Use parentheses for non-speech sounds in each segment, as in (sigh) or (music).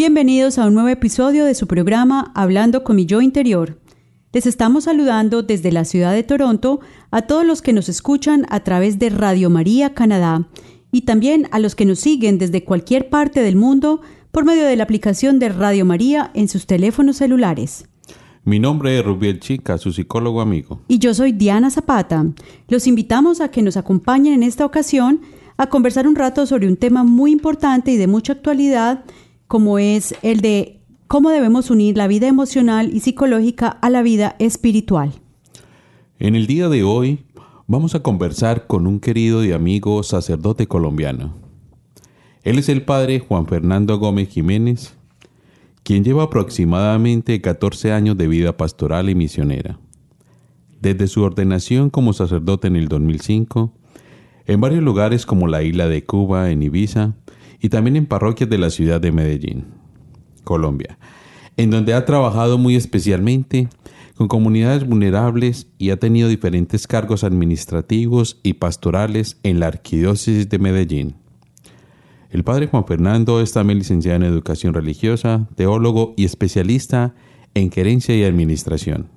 Bienvenidos a un nuevo episodio de su programa Hablando con mi yo interior. Les estamos saludando desde la ciudad de Toronto a todos los que nos escuchan a través de Radio María Canadá y también a los que nos siguen desde cualquier parte del mundo por medio de la aplicación de Radio María en sus teléfonos celulares. Mi nombre es Rubiel Chica, su psicólogo amigo. Y yo soy Diana Zapata. Los invitamos a que nos acompañen en esta ocasión a conversar un rato sobre un tema muy importante y de mucha actualidad, como es el de cómo debemos unir la vida emocional y psicológica a la vida espiritual. En el día de hoy vamos a conversar con un querido y amigo sacerdote colombiano. Él es el padre Juan Fernando Gómez Jiménez, quien lleva aproximadamente 14 años de vida pastoral y misionera. Desde su ordenación como sacerdote en el 2005, en varios lugares como la isla de Cuba, en Ibiza, y también en parroquias de la ciudad de Medellín, Colombia, en donde ha trabajado muy especialmente con comunidades vulnerables y ha tenido diferentes cargos administrativos y pastorales en la Arquidiócesis de Medellín. El padre Juan Fernando es también licenciado en Educación Religiosa, teólogo y especialista en Gerencia y Administración.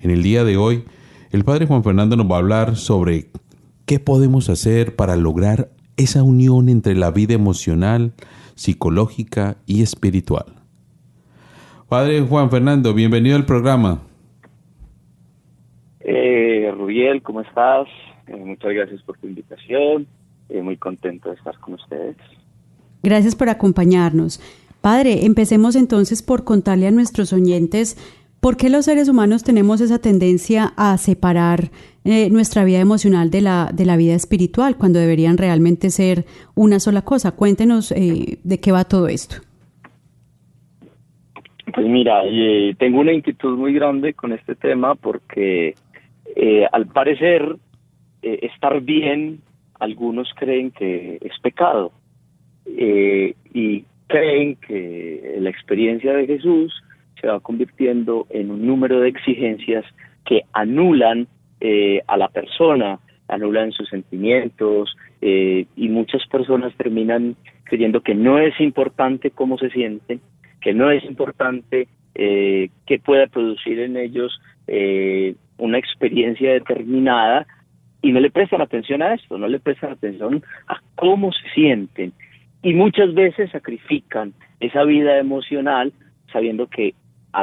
En el día de hoy, el padre Juan Fernando nos va a hablar sobre qué podemos hacer para lograr esa unión entre la vida emocional, psicológica y espiritual. Padre Juan Fernando, bienvenido al programa. Eh, Rubiel, ¿cómo estás? Eh, muchas gracias por tu invitación. Eh, muy contento de estar con ustedes. Gracias por acompañarnos. Padre, empecemos entonces por contarle a nuestros oyentes por qué los seres humanos tenemos esa tendencia a separar eh, nuestra vida emocional de la, de la vida espiritual cuando deberían realmente ser una sola cosa. Cuéntenos eh, de qué va todo esto. Pues mira, eh, tengo una inquietud muy grande con este tema porque eh, al parecer eh, estar bien, algunos creen que es pecado y creen que la experiencia de Jesús se va convirtiendo en un número de exigencias que anulan eh, a la persona, anulan sus sentimientos eh, y muchas personas terminan creyendo que no es importante cómo se sienten, que no es importante eh, que pueda producir en ellos eh, una experiencia determinada y no le prestan atención a esto, no le prestan atención a cómo se sienten. Y muchas veces sacrifican esa vida emocional sabiendo que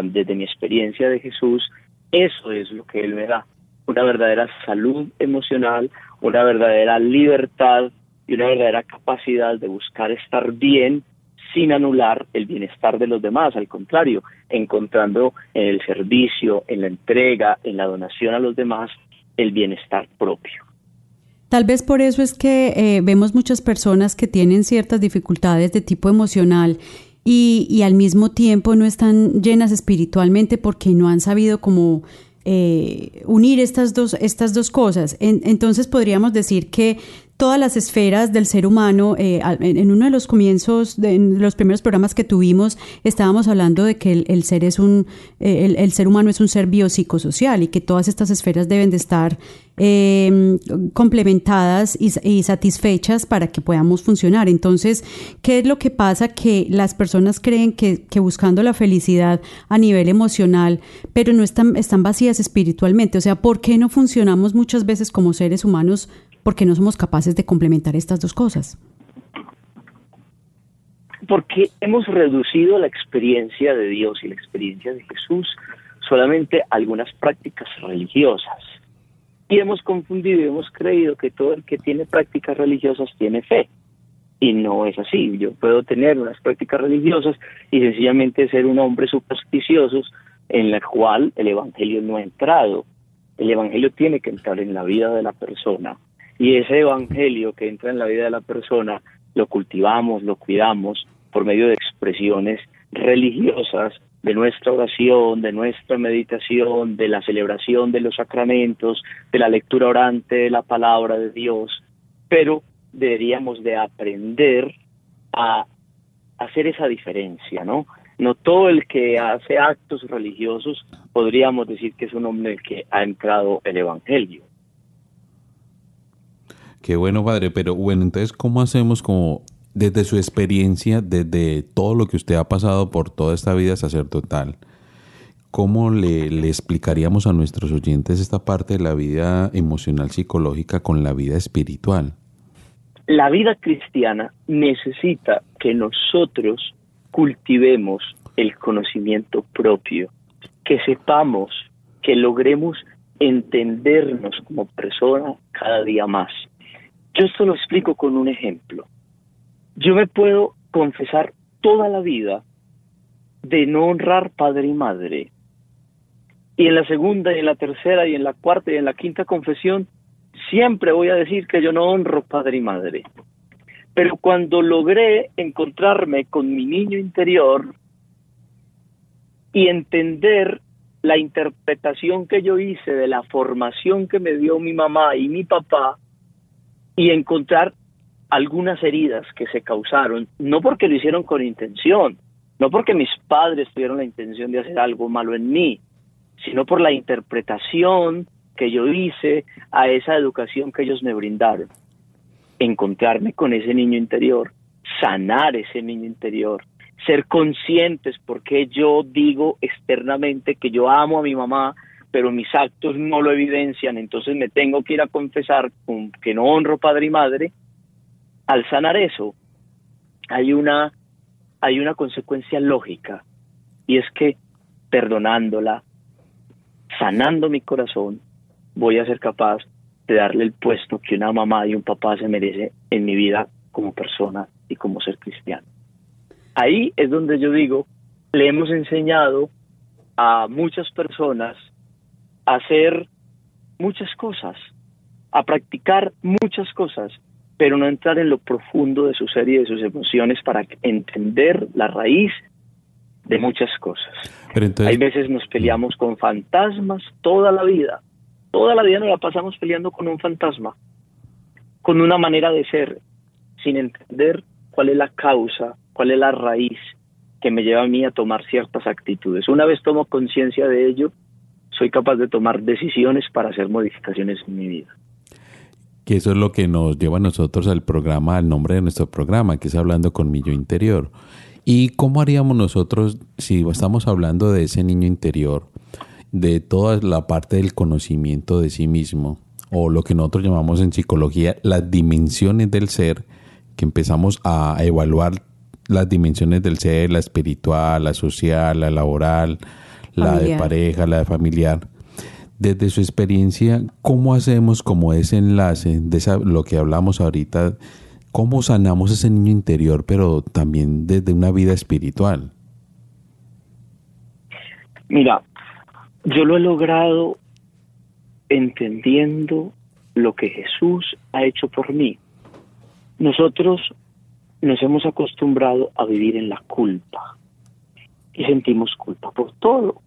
desde mi experiencia de Jesús eso es lo que Él me da, una verdadera salud emocional, una verdadera libertad y una verdadera capacidad de buscar estar bien sin anular el bienestar de los demás, al contrario, encontrando en el servicio, en la entrega, en la donación a los demás, el bienestar propio. Tal vez por eso es que eh, vemos muchas personas que tienen ciertas dificultades de tipo emocional y, al mismo tiempo no están llenas espiritualmente porque no han sabido cómo eh, unir estas dos, estas dos cosas. En, entonces podríamos decir que todas las esferas del ser humano, eh, en, uno de los comienzos, de, en los primeros programas que tuvimos, estábamos hablando de que el, el ser es un, eh, el, el, ser humano es un ser biopsicosocial y que todas estas esferas deben de estar eh, complementadas y, y, satisfechas para que podamos funcionar. Entonces, ¿qué es lo que pasa? Que las personas creen que, que buscando la felicidad a nivel emocional, pero no están, están vacías espiritualmente. O sea, ¿por qué no funcionamos muchas veces como seres humanos? Porque no somos capaces de complementar estas dos cosas. porque hemos reducido la experiencia de Dios y la experiencia de Jesús solamente a algunas prácticas religiosas. Y hemos confundido y hemos creído que todo el que tiene prácticas religiosas tiene fe. Y no es así. Yo puedo tener unas prácticas religiosas y sencillamente ser un hombre supersticioso en la cual el Evangelio no ha entrado. El Evangelio tiene que entrar en la vida de la persona. Y ese Evangelio que entra en la vida de la persona lo cultivamos, lo cuidamos por medio de expresiones religiosas, de nuestra oración, de nuestra meditación, de la celebración de los sacramentos, de la lectura orante de la palabra de Dios, pero deberíamos de aprender a hacer esa diferencia, ¿no? No todo el que hace actos religiosos podríamos decir que es un hombre que ha entrado el Evangelio. Qué bueno, padre, pero bueno, entonces, ¿cómo hacemos como desde su experiencia, desde todo lo que usted ha pasado por toda esta vida sacerdotal? ¿Cómo le, le explicaríamos a nuestros oyentes esta parte de la vida emocional psicológica con la vida espiritual? La vida cristiana necesita que nosotros cultivemos el conocimiento propio, que sepamos, que logremos entendernos como persona cada día más. Yo esto lo explico con un ejemplo. Yo me puedo confesar toda la vida de no honrar padre y madre. Y en la segunda, y en la tercera, y en la cuarta, y en la quinta confesión, siempre voy a decir que yo no honro padre y madre. Pero cuando logré encontrarme con mi niño interior y entender la interpretación que yo hice de la formación que me dio mi mamá y mi papá y encontrar algunas heridas que se causaron, no porque lo hicieron con intención, no porque mis padres tuvieron la intención de hacer algo malo en mí, sino por la interpretación que yo hice a esa educación que ellos me brindaron. Encontrarme con ese niño interior, sanar ese niño interior, ser conscientes porque yo digo externamente que yo amo a mi mamá, pero mis actos no lo evidencian, entonces me tengo que ir a confesar con que no honro padre y madre. Al sanar eso, hay una hay una consecuencia lógica y es que perdonándola, sanando mi corazón, voy a ser capaz de darle el puesto que una mamá y un papá se merece en mi vida como persona y como ser cristiano. Ahí es donde yo digo, le hemos enseñado a muchas personas a hacer muchas cosas, a practicar muchas cosas, pero no entrar en lo profundo de su ser y de sus emociones para entender la raíz de muchas cosas. Hay veces nos peleamos con fantasmas toda la vida, Toda la vida nos la pasamos peleando con un fantasma, con una manera de ser, sin entender cuál es la causa, cuál es la raíz que me lleva a mí a tomar ciertas actitudes. Una vez tomo conciencia de ello, soy capaz de tomar decisiones para hacer modificaciones en mi vida. Que eso es lo que nos lleva a nosotros al programa, al nombre de nuestro programa, que es Hablando con mi yo interior. ¿Y cómo haríamos nosotros si estamos hablando de ese niño interior? de toda la parte del conocimiento de sí mismo, o lo que nosotros llamamos en psicología las dimensiones del ser, que empezamos a evaluar las dimensiones del ser, la espiritual, la social, la laboral, la de pareja, la de familiar. Desde su experiencia, ¿cómo hacemos como ese enlace de lo que hablamos ahorita? ¿Cómo sanamos ese niño interior, pero también desde una vida espiritual? Mira, yo lo he logrado entendiendo lo que Jesús ha hecho por mí. Nosotros nos hemos acostumbrado a vivir en la culpa y sentimos culpa por todo.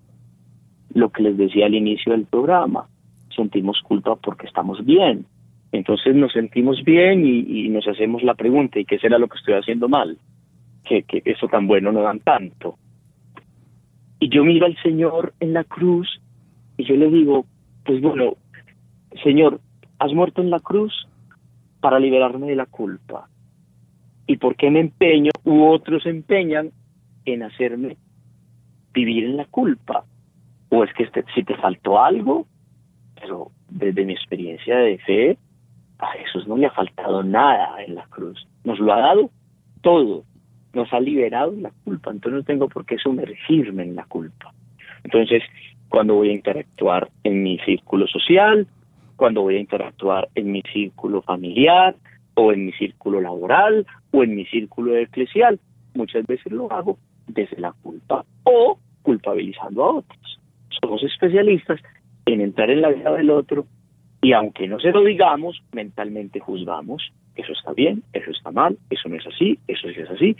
Lo que les decía al inicio del programa, sentimos culpa porque estamos bien. Entonces nos sentimos bien y, nos hacemos la pregunta, ¿y qué será lo que estoy haciendo mal? Que, que eso tan bueno no dan tanto. Y yo miro al Señor en la cruz y yo le digo, pues bueno, Señor, has muerto en la cruz para liberarme de la culpa. ¿Y por qué me empeño u otros empeñan en hacerme vivir en la culpa? ¿O es que este, si te faltó algo? Pero desde mi experiencia de fe, a Jesús no le ha faltado nada en la cruz. Nos lo ha dado todo nos ha liberado la culpa, entonces no tengo por qué sumergirme en la culpa. Entonces, cuando voy a interactuar en mi círculo social, cuando voy a interactuar en mi círculo familiar, o en mi círculo laboral, o en mi círculo eclesial, muchas veces lo hago desde la culpa o culpabilizando a otros. Somos especialistas en entrar en la vida del otro y aunque no se lo digamos, mentalmente juzgamos, eso está bien, eso está mal, eso no es así, eso sí es así.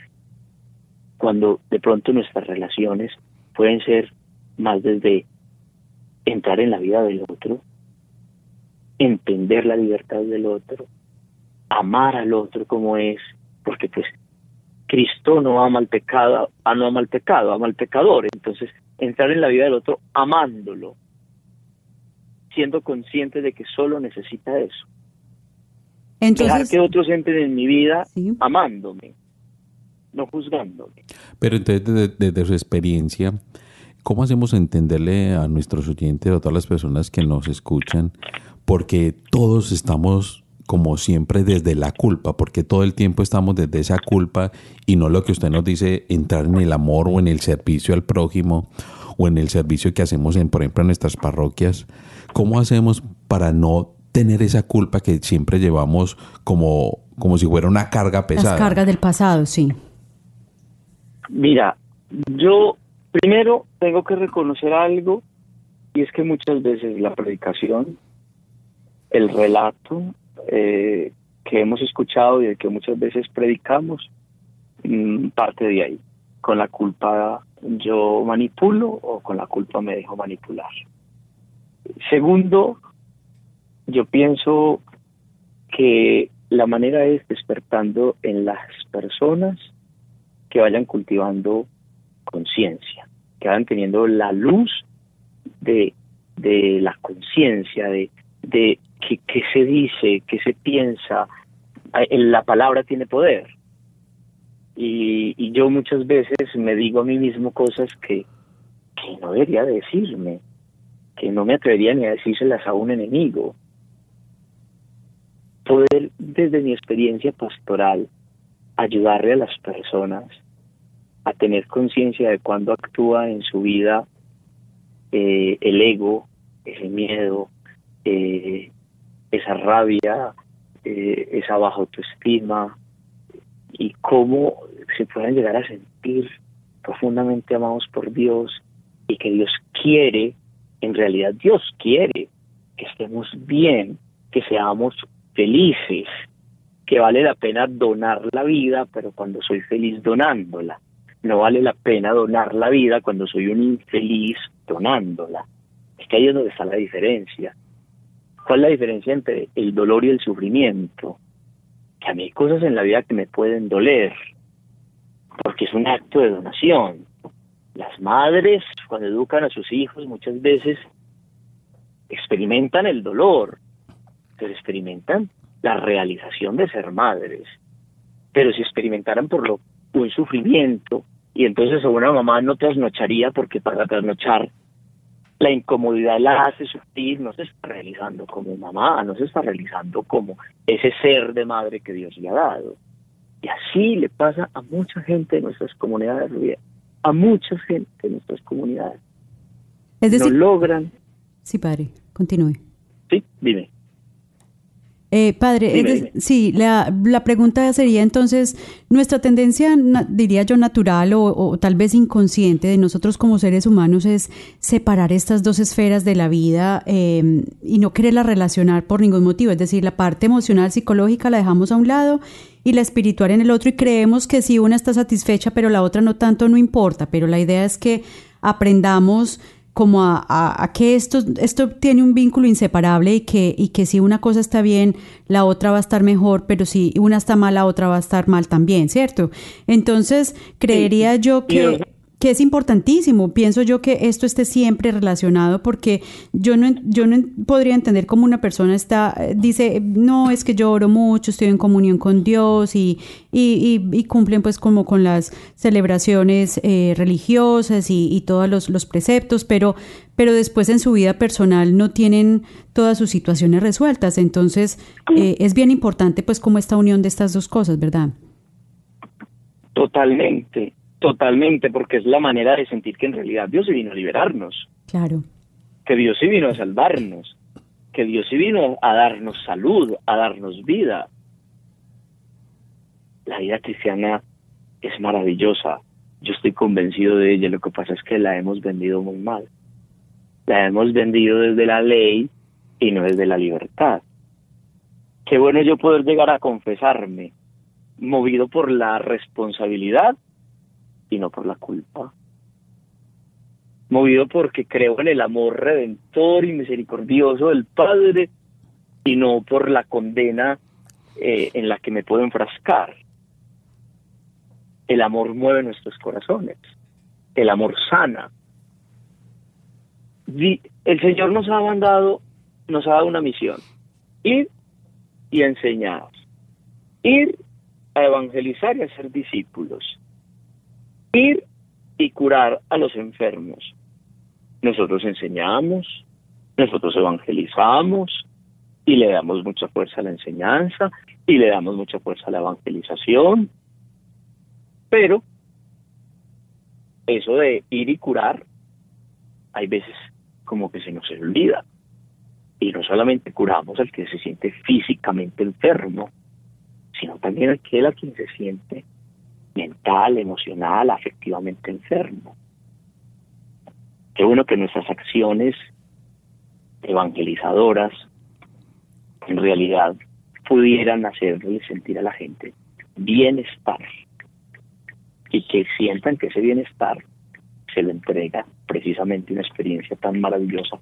Cuando de pronto nuestras relaciones pueden ser más desde entrar en la vida del otro, entender la libertad del otro, amar al otro como es, porque pues Cristo no ama al pecado, ah, no ama al pecado, ama al pecador. Entonces, entrar en la vida del otro amándolo, siendo consciente de que solo necesita eso. Entonces, Dejar que otros entren en mi vida amándome, no juzgándome. Pero entonces, desde, desde su experiencia, ¿cómo hacemos entenderle a nuestros oyentes, a todas las personas que nos escuchan? Porque todos estamos como siempre desde la culpa, porque todo el tiempo estamos desde esa culpa y no lo que usted nos dice, entrar en el amor o en el servicio al prójimo o en el servicio que hacemos, en, por ejemplo, en nuestras parroquias. ¿Cómo hacemos para no tener esa culpa que siempre llevamos como, como si fuera una carga pesada? Las cargas del pasado, sí. Mira, yo primero tengo que reconocer algo y es que muchas veces la predicación, el relato, eh, que hemos escuchado y de que muchas veces predicamos, mm, parte de ahí. Con la culpa yo manipulo o con la culpa me dejo manipular. Segundo, yo pienso que la manera es despertando en las personas que vayan cultivando conciencia, que vayan teniendo la luz de, de la conciencia, de, de qué se dice, qué se piensa. La palabra tiene poder. Y, yo muchas veces me digo a mí mismo cosas que, que no debería decirme, que no me atrevería ni a decírselas a un enemigo. Poder, desde mi experiencia pastoral, ayudarle a las personas a tener conciencia de cuando actúa en su vida eh, el ego, ese miedo, eh, esa rabia, eh, esa baja autoestima y cómo se pueden llegar a sentir profundamente amados por Dios y que Dios quiere, en realidad Dios quiere que estemos bien, que seamos felices, que vale la pena donar la vida, pero cuando soy feliz donándola. No vale la pena donar la vida cuando soy un infeliz donándola. Es que ahí es donde está la diferencia. ¿Cuál es la diferencia entre el dolor y el sufrimiento? Que a mí hay cosas en la vida que me pueden doler, porque es un acto de donación. Las madres, cuando educan a sus hijos, muchas veces experimentan el dolor, pero experimentan la realización de ser madres. Pero si experimentaran por lo un sufrimiento, y entonces una mamá no trasnocharía porque para trasnochar la incomodidad la hace sufrir, no se está realizando como mamá, no se está realizando como ese ser de madre que Dios le ha dado. Y así le pasa a mucha gente de nuestras comunidades, a mucha gente de nuestras comunidades. Es decir, no logran. Sí, padre, continúe. Sí, dime. Eh, padre, Dime, es de- dime. sí, la, la pregunta sería entonces, nuestra tendencia, na- diría yo, natural o, o tal vez inconsciente de nosotros como seres humanos es separar estas dos esferas de la vida eh, y no quererlas relacionar por ningún motivo. Es decir, la parte emocional, psicológica la dejamos a un lado y la espiritual en el otro y creemos que si una está satisfecha pero la otra no tanto, no importa. Pero la idea es que aprendamos como a, a- a que esto, esto tiene un vínculo inseparable y que, y que si una cosa está bien, la otra va a estar mejor, pero si una está mal, la otra va a estar mal también, ¿cierto? Entonces, creería yo que, que es importantísimo, pienso yo que esto esté siempre relacionado porque yo no, yo no podría entender cómo una persona está, eh, dice, no, es que yo oro mucho, estoy en comunión con Dios y, y, y- y cumplen pues como con las celebraciones eh, religiosas y, y todos los, los preceptos, pero, pero después en su vida personal no tienen todas sus situaciones resueltas. Entonces eh, es bien importante pues como esta unión de estas dos cosas, ¿verdad? Totalmente, totalmente, porque es la manera de sentir que en realidad Dios sí vino a liberarnos, Claro. que Dios sí vino a salvarnos, que Dios sí vino a darnos salud, a darnos vida. La vida cristiana es maravillosa, yo estoy convencido de ella, lo que pasa es que la hemos vendido muy mal. La hemos vendido desde la ley y no desde la libertad. Qué bueno yo poder llegar a confesarme, movido por la responsabilidad y no por la culpa. Movido porque creo en el amor redentor y misericordioso del Padre y no por la condena eh, en la que me puedo enfrascar. El amor mueve nuestros corazones. El amor sana. El Señor nos ha mandado, nos ha dado una misión. Ir y enseñar. Ir a evangelizar y a ser discípulos. Ir y curar a los enfermos. Nosotros enseñamos, nosotros evangelizamos y le damos mucha fuerza a la enseñanza y le damos mucha fuerza a la evangelización. Pero eso de ir y curar, hay veces como que se nos olvida. Y no solamente curamos al que se siente físicamente enfermo, sino también aquel a quien se siente mental, emocional, afectivamente enfermo. Qué bueno que nuestras acciones evangelizadoras en realidad pudieran hacerle sentir a la gente bienestar y que sientan que ese bienestar se lo entrega precisamente una experiencia tan maravillosa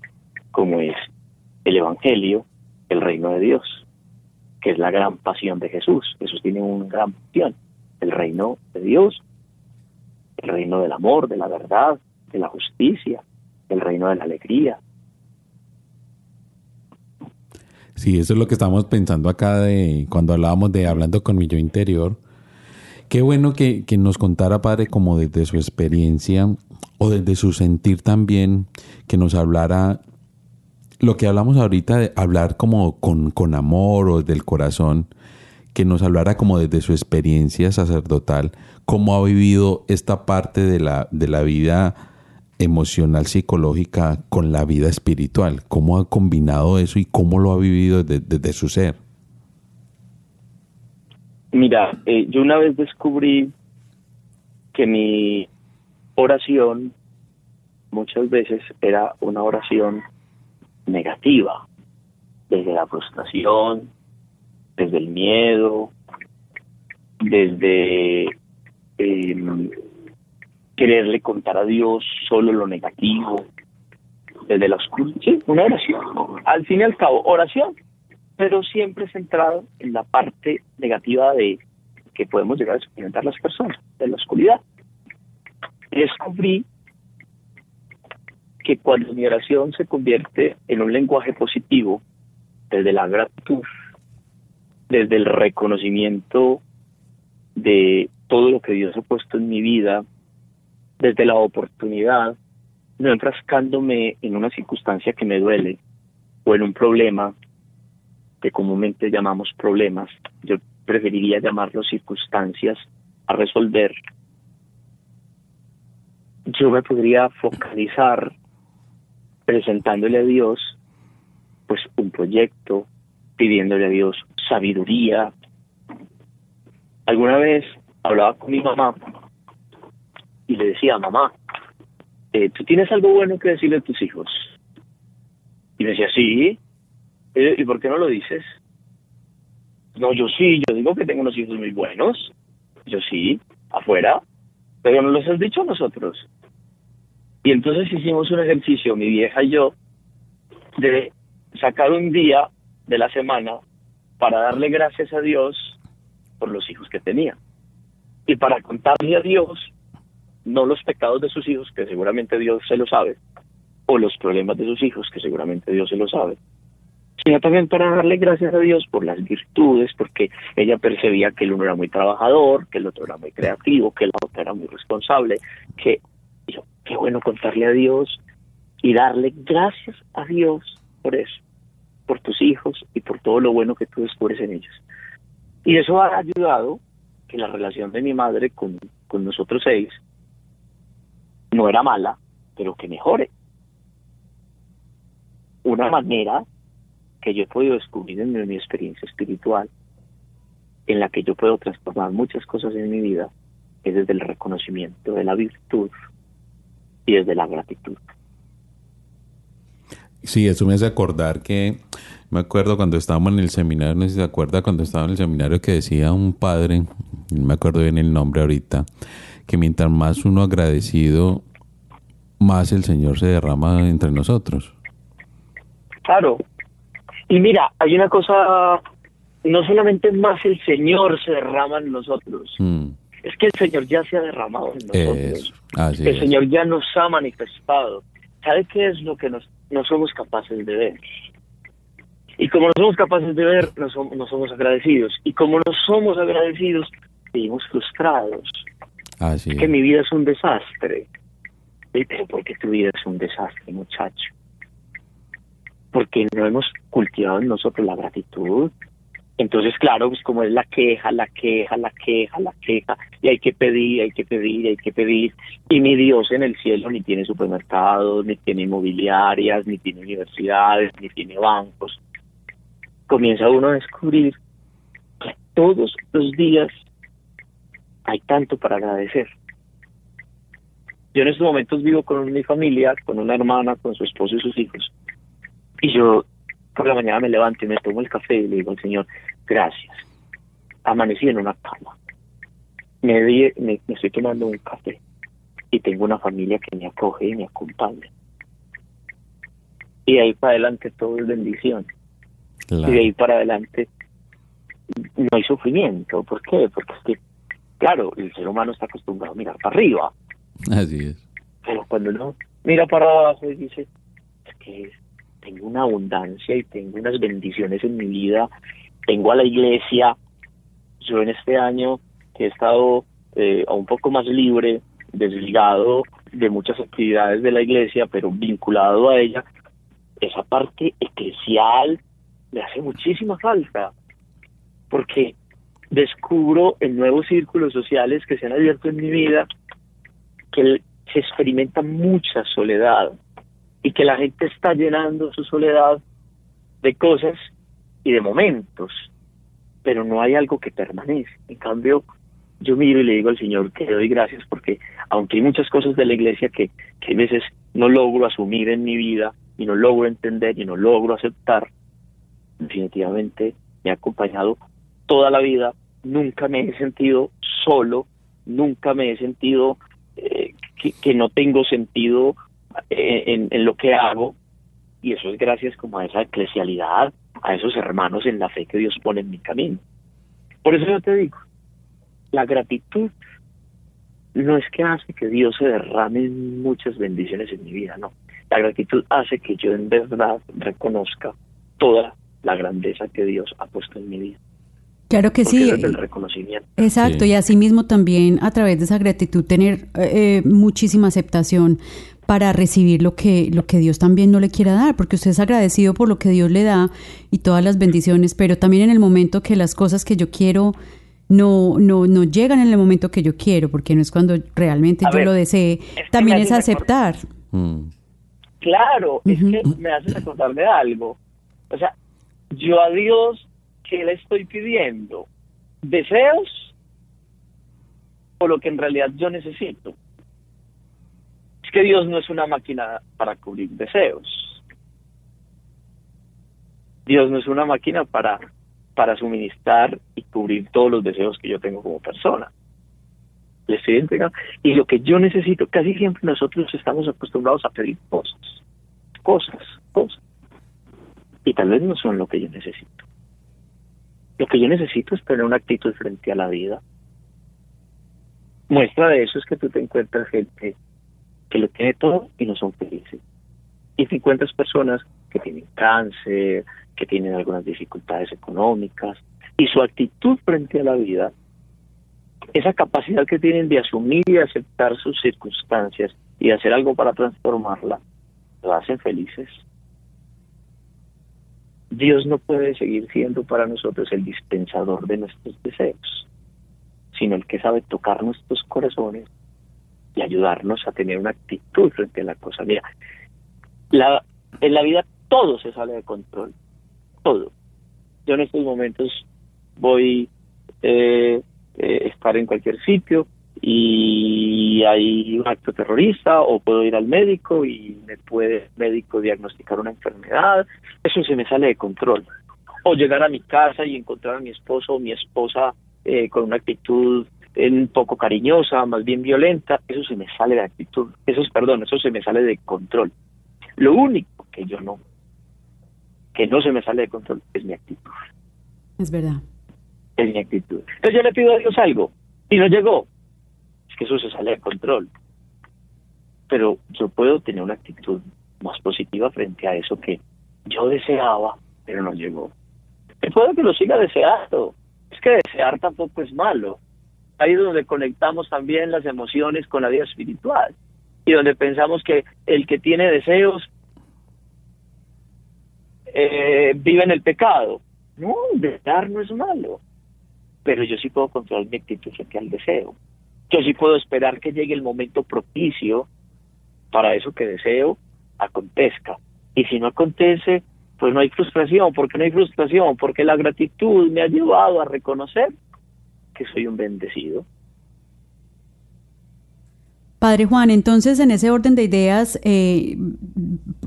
como es el Evangelio, el reino de Dios, que es la gran pasión de Jesús. Jesús tiene una gran pasión, el reino de Dios, el reino del amor, de la verdad, de la justicia, el reino de la alegría. Sí, eso es lo que estamos pensando acá de cuando hablábamos de hablando con mi yo interior. Qué bueno que, que nos contara, padre, como desde su experiencia o desde su sentir también, que nos hablara lo que hablamos ahorita de hablar como con, con amor o del corazón, que nos hablara como desde su experiencia sacerdotal, cómo ha vivido esta parte de la, de la vida emocional, psicológica con la vida espiritual, cómo ha combinado eso y cómo lo ha vivido desde, su ser. Mira, eh, yo una vez descubrí que mi oración muchas veces era una oración negativa, desde la frustración, desde el miedo, desde eh, quererle contar a Dios solo lo negativo, desde la oscuridad, sí, una oración, al fin y al cabo, oración, pero siempre centrado en la parte negativa de que podemos llegar a experimentar las personas, de la oscuridad. Descubrí que cuando mi oración se convierte en un lenguaje positivo, desde la gratitud, desde el reconocimiento de todo lo que Dios ha puesto en mi vida, desde la oportunidad, no enfrascándome en una circunstancia que me duele o en un problema que comúnmente llamamos problemas, yo preferiría llamarlos circunstancias a resolver, yo me podría focalizar presentándole a Dios pues un proyecto, pidiéndole a Dios sabiduría. Alguna vez hablaba con mi mamá y le decía, mamá, eh, ¿tú tienes algo bueno que decirle a tus hijos? Y me decía, sí. Eh, ¿Y por qué no lo dices? No, yo sí, yo digo que tengo unos hijos muy buenos. Yo sí, afuera, pero no los has dicho a nosotros. Y entonces hicimos un ejercicio, mi vieja y yo, de sacar un día de la semana para darle gracias a Dios por los hijos que tenía. Y para contarle a Dios, no los pecados de sus hijos, que seguramente Dios se lo sabe, o los problemas de sus hijos, que seguramente Dios se lo sabe, sino también para darle gracias a Dios por las virtudes, porque ella percibía que el uno era muy trabajador, que el otro era muy creativo, que el otro era muy responsable, que yo, qué bueno contarle a Dios y darle gracias a Dios por eso, por tus hijos y por todo lo bueno que tú descubres en ellos. Y eso ha ayudado que la relación de mi madre con con nosotros seis no era mala, pero que mejore. Una manera que yo he podido descubrir en mi, experiencia espiritual, en la que yo puedo transformar muchas cosas en mi vida, es desde el reconocimiento de la virtud y desde la gratitud. Sí, eso me hace acordar que me acuerdo cuando estábamos en el seminario, no sé si se acuerda cuando estaba en el seminario que decía un padre, no me acuerdo bien el nombre ahorita, que mientras más uno agradecido, más el Señor se derrama entre nosotros. Claro. Y mira, hay una cosa, no solamente más el Señor se derrama en nosotros, Mm, es que el Señor ya se ha derramado en nosotros. eso, así el es. Señor ya nos ha manifestado. ¿Sabe qué es lo que nos, no somos capaces de ver? Y como no somos capaces de ver, no somos, no somos agradecidos. Y como no somos agradecidos, vivimos frustrados. Así Es que mi vida es un desastre. ¿Y pero por qué tu vida es un desastre, muchacho? Porque no hemos cultivado en nosotros la gratitud. Entonces, claro, pues como es la queja, la queja, la queja, la queja, y hay que pedir, hay que pedir, hay que pedir. Y mi Dios en el cielo ni tiene supermercados, ni tiene inmobiliarias, ni tiene universidades, ni tiene bancos. Comienza uno a descubrir que todos los días hay tanto para agradecer. Yo en estos momentos vivo con mi familia, con una hermana, con su esposo y sus hijos. Y yo por la mañana me levanto y me tomo el café y le digo al Señor, gracias. Amanecí en una cama. Me, di- me, me estoy tomando un café y tengo una familia que me acoge y me acompaña. Y de ahí para adelante todo es bendición. Claro. Y de ahí para adelante no hay sufrimiento. ¿Por qué? Porque es que, claro, el ser humano está acostumbrado a mirar para arriba. Así es. Pero cuando uno mira para abajo y dice, es que tengo una abundancia y tengo unas bendiciones en mi vida, tengo a la iglesia, yo en este año he estado eh, un poco más libre, desligado de muchas actividades de la iglesia, pero vinculado a ella, esa parte eclesial me hace muchísima falta, porque descubro en nuevos círculos sociales que se han abierto en mi vida que se experimenta mucha soledad y que la gente está llenando su soledad de cosas y de momentos, pero no hay algo que permanece. En cambio, yo miro y le digo al Señor que le doy gracias porque aunque hay muchas cosas de la iglesia que, que a veces no logro asumir en mi vida y no logro entender y no logro aceptar, definitivamente me ha acompañado toda la vida, nunca me he sentido solo, nunca me he sentido eh, que, no tengo sentido en, en lo que hago y eso es gracias como a esa eclesialidad, a esos hermanos en la fe que Dios pone en mi camino. Por eso yo te digo, la gratitud no es que hace que Dios se derrame muchas bendiciones en mi vida, no. La gratitud hace que yo en verdad reconozca toda la grandeza que Dios ha puesto en mi vida. Claro que Porque sí. eso es el reconocimiento. Exacto, Sí. y asimismo también a través de esa gratitud tener eh, muchísima aceptación para recibir lo que, lo que Dios también no le quiera dar, porque usted es agradecido por lo que Dios le da y todas las bendiciones, pero también en el momento que las cosas que yo quiero no, no, no llegan en el momento que yo quiero, porque no es cuando realmente A yo ver, lo desee, también me es hace aceptar. Mm, Claro, es que me haces acordar de algo. O sea, yo a Dios, ¿qué le estoy pidiendo? ¿Deseos? O lo que en realidad yo necesito. Es que Dios no es una máquina para cubrir deseos. Dios no es una máquina para, para suministrar y cubrir todos los deseos que yo tengo como persona. Le estoy entregando. Y lo que yo necesito, casi siempre nosotros estamos acostumbrados a pedir cosas, cosas, cosas. Y tal vez no son lo que yo necesito. Lo que yo necesito es tener una actitud frente a la vida. Muestra de eso es que tú te encuentras gente que lo tiene todo y no son felices. Y te encuentras personas que tienen cáncer, que tienen algunas dificultades económicas, y su actitud frente a la vida esa capacidad que tienen de asumir y aceptar sus circunstancias y hacer algo para transformarla, lo hacen felices. Dios no puede seguir siendo para nosotros el dispensador de nuestros deseos. sino el que sabe tocar nuestros corazones y ayudarnos a tener una actitud frente a la cosa. Mira, la, en la vida todo se sale de control, todo. Yo en estos momentos voy eh, eh, estar en cualquier sitio y hay un acto terrorista o puedo ir al médico y me puede el médico diagnosticar una enfermedad, eso se me sale de control. O llegar a mi casa y encontrar a mi esposo o mi esposa eh, con una actitud un poco cariñosa, más bien violenta, eso se me sale de actitud, eso es, perdón, eso se me sale de control. Lo único que yo no, que no se me sale de control es mi actitud. Es verdad. Es mi actitud. Entonces yo le pido a Dios algo y no llegó. Que eso se sale de control. Pero yo puedo tener una actitud más positiva frente a eso que yo deseaba, pero no llegó. Y puedo que lo siga deseando. Es que desear tampoco es malo ahí es donde conectamos también las emociones con la vida espiritual y donde pensamos que el que tiene deseos eh, vive en el pecado. No, desear no es malo, pero yo sí puedo controlar mi actitud frente al deseo. Yo sí puedo esperar que llegue el momento propicio para eso que deseo acontezca. Y si no acontece, pues no hay frustración. ¿Por qué no hay frustración? Porque la gratitud me ha llevado a reconocer que soy un bendecido. Padre Juan, entonces en ese orden de ideas, eh,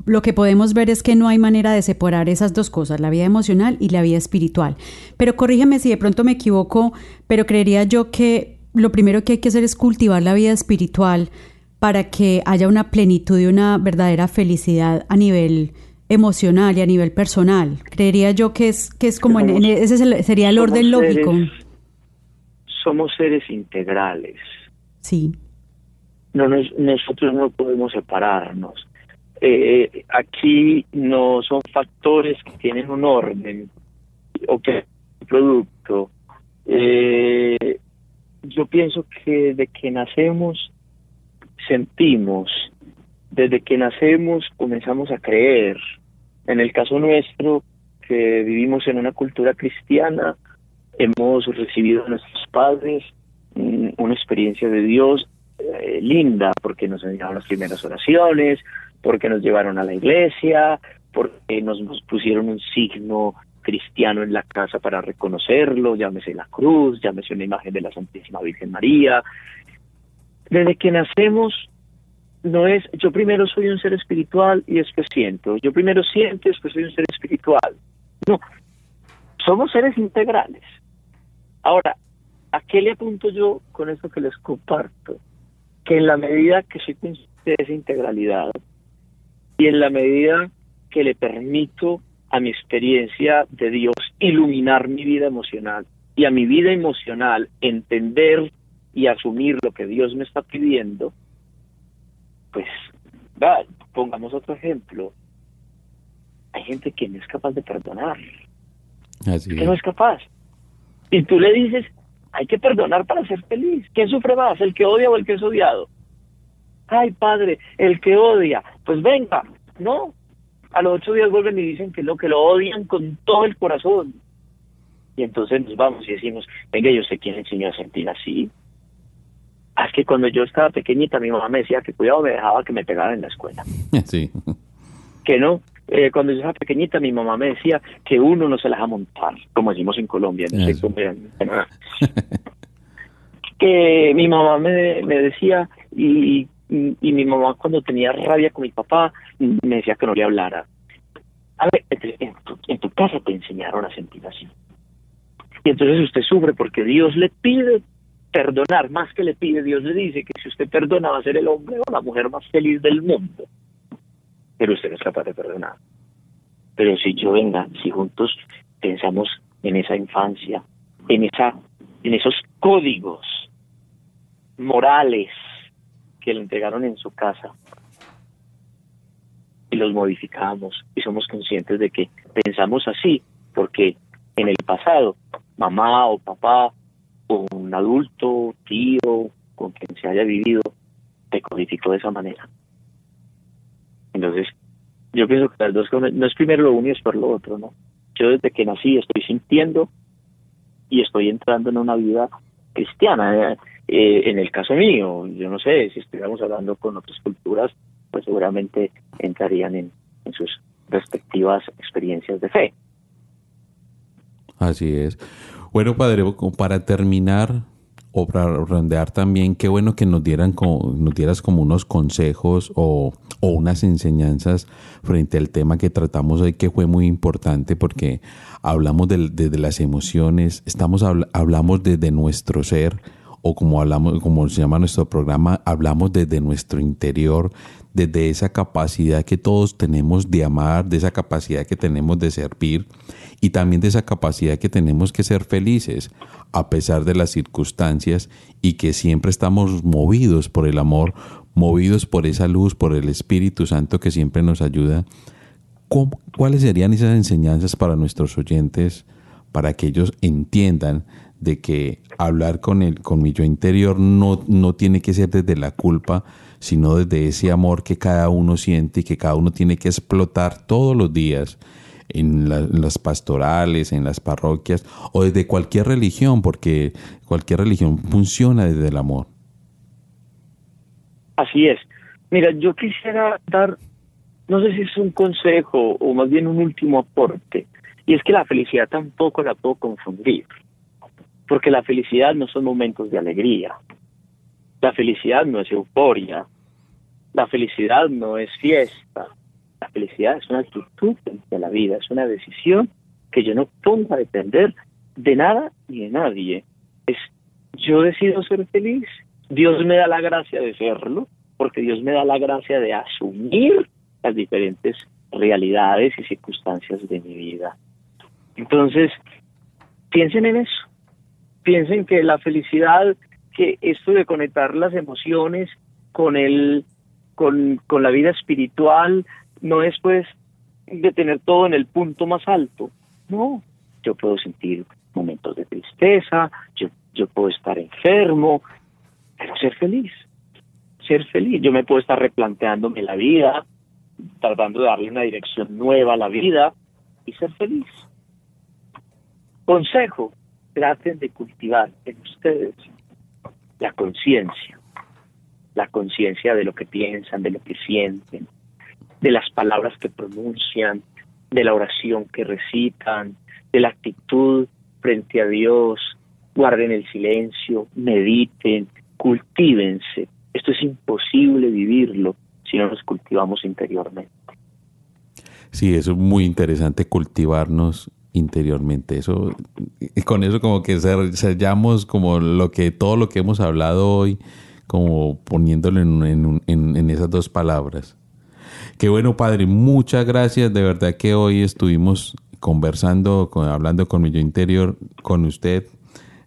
lo que podemos ver es que no hay manera de separar esas dos cosas, la vida emocional y la vida espiritual. Pero corrígeme si de pronto me equivoco, pero creería yo que lo primero que hay que hacer es cultivar la vida espiritual para que haya una plenitud y una verdadera felicidad a nivel emocional y a nivel personal. Creería yo que es que es como en, ese sería el orden lógico somos seres integrales. Sí. No nosotros no podemos separarnos. Eh, aquí no son factores que tienen un orden o que un producto. Eh, yo pienso que desde que nacemos sentimos, desde que nacemos comenzamos a creer. En el caso nuestro, que vivimos en una cultura cristiana, hemos recibido de nuestros padres mm, una experiencia de Dios eh, linda, porque nos enseñaron las primeras oraciones, porque nos llevaron a la iglesia, porque nos, pusieron un signo cristiano en la casa para reconocerlo, llámese la cruz, llámese una imagen de la Santísima Virgen María. Desde que nacemos, no es yo primero soy un ser espiritual y después siento, yo primero siento y después soy un ser espiritual. No, somos seres integrales. Ahora, ¿a qué le apunto yo con esto que les comparto? Que en la medida que soy consciente de esa integralidad y en la medida que le permito a mi experiencia de Dios iluminar mi vida emocional y a mi vida emocional entender y asumir lo que Dios me está pidiendo, pues, pongamos otro ejemplo. Hay gente que no es capaz de perdonar. Así que no es capaz. Y tú le dices, hay que perdonar para ser feliz. ¿Quién sufre más, el que odia o el que es odiado? Ay, padre, el que odia, pues venga, no. A los ocho días vuelven y dicen que lo que lo odian con todo el corazón. Y entonces nos vamos y decimos, venga, yo sé quién enseñó a sentir así. Ah, es que cuando yo estaba pequeñita, mi mamá me decía que cuidado, me dejaba que me pegaran en la escuela. (laughs) Sí. Que no, eh, cuando yo era pequeñita, mi mamá me decía que uno no se las va a montar, como decimos en Colombia. (laughs) que mi mamá me, me decía, y, y, mi mamá cuando tenía rabia con mi papá, me decía que no le hablara. A ver, en tu, casa te enseñaron a sentir así. Y entonces usted sufre porque Dios le pide perdonar, más que le pide, Dios le dice que si usted perdona va a ser el hombre o la mujer más feliz del mundo pero usted no es capaz de perdonar. Pero si yo venga, si juntos pensamos en esa infancia, en esa, en esos códigos morales que le entregaron en su casa y los modificamos y somos conscientes de que pensamos así porque en el pasado mamá o papá o un adulto, tío, con quien se haya vivido, te codificó de esa manera. Entonces, yo pienso que las dos cosas, no es primero lo uno y es por lo otro, ¿no? Yo desde que nací estoy sintiendo y estoy entrando en una vida cristiana. Eh, en el caso mío, yo no sé, si estuviéramos hablando con otras culturas, pues seguramente entrarían en, en sus respectivas experiencias de fe. Así es. Bueno, padre, para terminar, o para redondear también, qué bueno que nos dieran como, nos dieras como unos consejos o, o, unas enseñanzas frente al tema que tratamos hoy, que fue muy importante porque hablamos de, de, de las emociones, estamos hablamos desde nuestro ser, o como hablamos, como se llama nuestro programa, hablamos desde nuestro interior, desde esa capacidad que todos tenemos de amar, de esa capacidad que tenemos de servir y también de esa capacidad que tenemos que ser felices a pesar de las circunstancias y que siempre estamos movidos por el amor, movidos por esa luz, por el Espíritu Santo que siempre nos ayuda. ¿Cuáles serían esas enseñanzas para nuestros oyentes para que ellos entiendan de que hablar con el con mi yo interior no, no tiene que ser desde la culpa, sino desde ese amor que cada uno siente y que cada uno tiene que explotar todos los días en, las pastorales, en las parroquias o desde cualquier religión, porque cualquier religión funciona desde el amor. Así es. Mira, yo quisiera dar, no sé si es un consejo o más bien un último aporte, y es que la felicidad tampoco la puedo confundir, porque la felicidad no son momentos de alegría, la felicidad no es euforia, la felicidad no es fiesta, la felicidad es una actitud a la vida, es una decisión que yo no pongo a depender de nada ni de nadie. Es yo decido ser feliz, Dios me da la gracia de serlo, porque Dios me da la gracia de asumir las diferentes realidades y circunstancias de mi vida. Entonces, piensen en eso, piensen que la felicidad, que esto de conectar las emociones con el con, con la vida espiritual, no es pues de tener todo en el punto más alto. No, yo puedo sentir momentos de tristeza, yo, yo puedo estar enfermo, pero ser feliz, ser feliz. Yo me puedo estar replanteándome la vida, tratando de darle una dirección nueva a la vida y ser feliz. Consejo, traten de cultivar en ustedes la conciencia, la conciencia de lo que piensan, de lo que sienten, de las palabras que pronuncian, de la oración que recitan, de la actitud frente a Dios, guarden el silencio, mediten, cultívense. Esto es imposible vivirlo si no nos cultivamos interiormente. Sí, eso es muy interesante cultivarnos interiormente. Eso, con eso como que sellamos como lo que todo lo que hemos hablado hoy, como poniéndolo en, en, en esas dos palabras. Qué bueno, padre. Muchas gracias. De verdad que hoy estuvimos conversando, hablando con mi yo interior, con usted.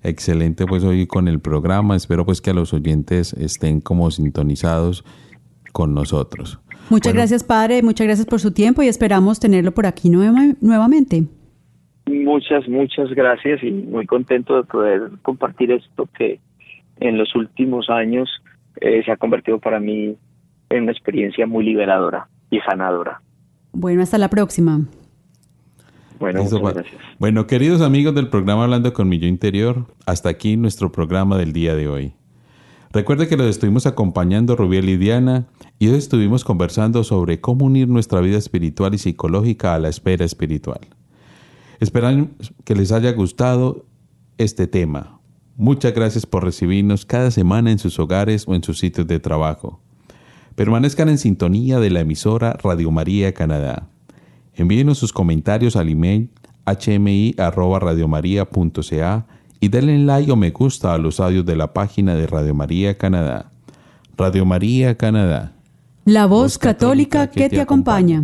Excelente, pues hoy con el programa. Espero pues que a los oyentes estén como sintonizados con nosotros. Muchas gracias, padre. Muchas gracias por su tiempo y esperamos tenerlo por aquí nuevamente. Muchas, muchas gracias y muy contento de poder compartir esto que en los últimos años eh, se ha convertido para mí en una experiencia muy liberadora y sanadora. Bueno, hasta la próxima. Bueno, muchas gracias. Bueno, queridos amigos del programa Hablando con mi yo interior, hasta aquí nuestro programa del día de hoy. Recuerde que los estuvimos acompañando Rubiel y Diana y hoy estuvimos conversando sobre cómo unir nuestra vida espiritual y psicológica a la espera espiritual. Esperamos que les haya gustado este tema. Muchas gracias por recibirnos cada semana en sus hogares o en sus sitios de trabajo. Permanezcan en sintonía de la emisora Radio María Canadá. Envíenos sus comentarios al email hmi@radiomaria.ca y denle like o me gusta a los audios de la página de Radio María Canadá. Radio María Canadá. La voz, católica, que, te acompaña.